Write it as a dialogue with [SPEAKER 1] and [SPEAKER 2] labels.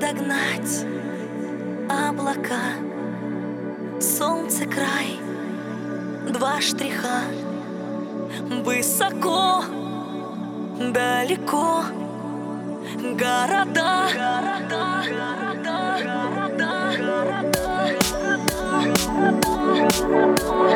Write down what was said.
[SPEAKER 1] догнать облака. Солнце край, два штриха. Высоко, далеко. Города, города, города, города, города, города, города.